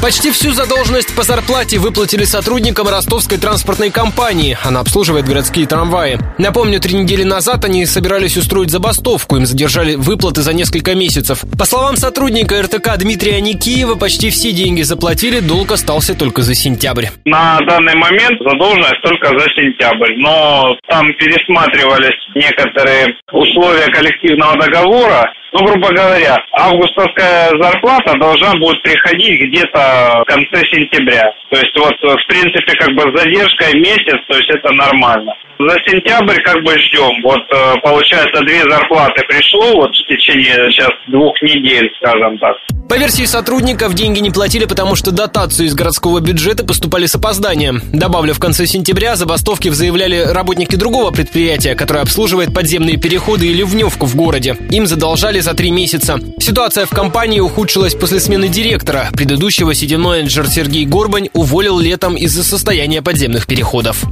Почти всю задолженность по зарплате выплатили сотрудникам ростовской транспортной компании. Она обслуживает городские трамваи. Напомню, три недели назад они собирались устроить забастовку. Им задержали выплаты за несколько месяцев. По словам сотрудника РТК Дмитрия Никиева, почти все деньги заплатили, долг остался только за сентябрь. На данный момент задолженность только за сентябрь. Но там пересматривались некоторые условия коллективного договора, ну, грубо говоря, августовская зарплата должна будет приходить где-то в конце сентября. То есть вот, в принципе, как бы с задержкой месяц, то есть это нормально. За сентябрь как бы ждем. Вот, э, получается, две зарплаты пришло вот в течение сейчас двух недель, скажем так. По версии сотрудников, деньги не платили, потому что дотации из городского бюджета поступали с опозданием. Добавлю, в конце сентября забастовки заявляли работники другого предприятия, которое обслуживает подземные переходы и ливневку в городе. Им задолжали за три месяца. Ситуация в компании ухудшилась после смены директора. Предыдущего седьмой менеджер Сергей Горбань уволил летом из-за состояния подземных переходов.